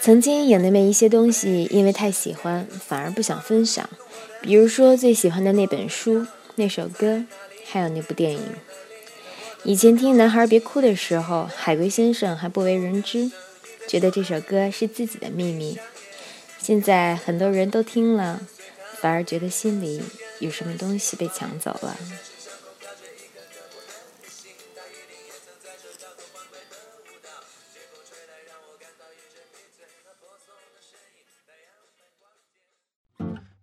曾经有那么一些东西，因为太喜欢，反而不想分享。比如说最喜欢的那本书、那首歌，还有那部电影。以前听《男孩别哭》的时候，海龟先生还不为人知，觉得这首歌是自己的秘密。现在很多人都听了，反而觉得心里有什么东西被抢走了。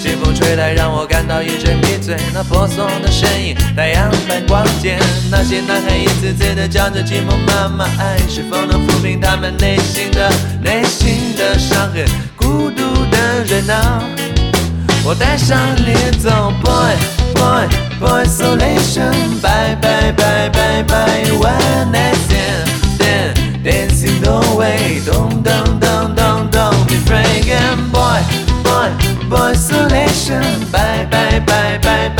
清风吹来，让我感到一阵迷醉。那婆娑的身影，太阳般光洁。那些男孩一次次的叫着寂寞，妈妈，爱是否能抚平他们内心的内心的伤痕？孤独的人啊，我带上你走，boy boy boy isolation，bye bye bye bye bye，one night stand，dancing no way，don't don't don't don't don't be afraid，boy。boy, boy 一声拜拜拜拜拜。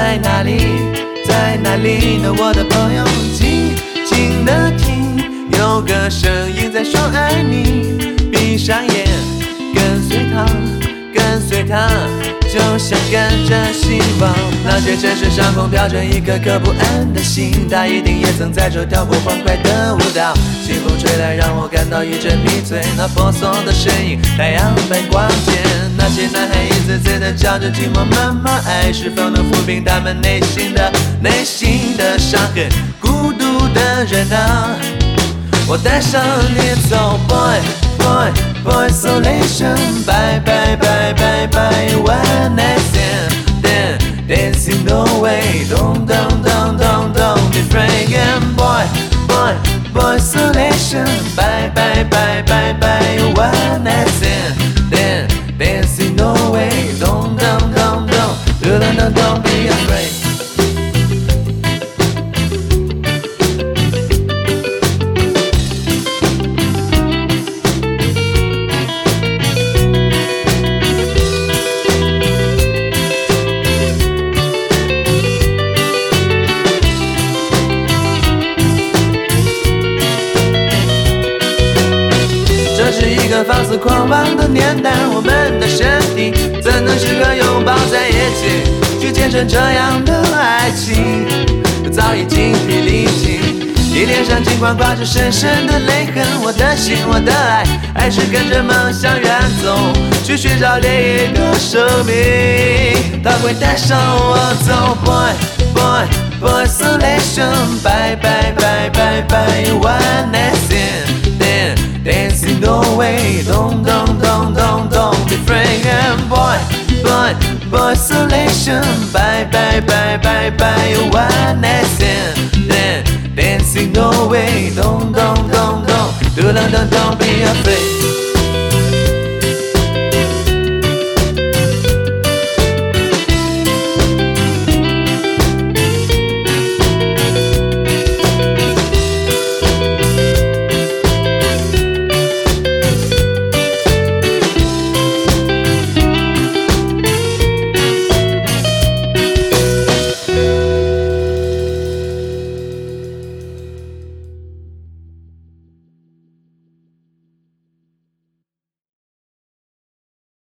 在哪里？在哪里呢，我的朋友？静静的听，有个声音在说爱你。闭上眼，跟随他，跟随他，就像跟着希望。那些城市上空飘着一颗颗不安的心，他一定也曾在这跳过欢快的舞蹈。清风吹来，让我感到一阵迷醉。那婆娑的身影，太阳般光洁。那些男孩一次次的叫着寂寞，妈妈，爱是否能抚平他们内心的内心的伤痕？孤独的人啊，我带上你走，boy boy boy isolation，bye bye bye bye bye，one night stand，then dancing no way，don't don't don't don't don't be afraid，boy boy boy isolation 在狂妄的年代，我们的身体怎能适合拥抱在一起，去见证这样的爱情？早已精疲力尽，你脸上尽管挂着深深的泪痕，我的心，我的爱，还是跟着梦想远走，去寻找另一个生命。他会带上我走，boy boy boy isolation，bye bye bye bye bye，one night stand，then。Dancing way, don't, don't, don't, don't, don't be afraid, boy. boy, boy, isolation. Bye, bye, bye, bye, bye, one night stand. Then dancing away. Don't, don't, don't, don't, don't, don't, don't be afraid.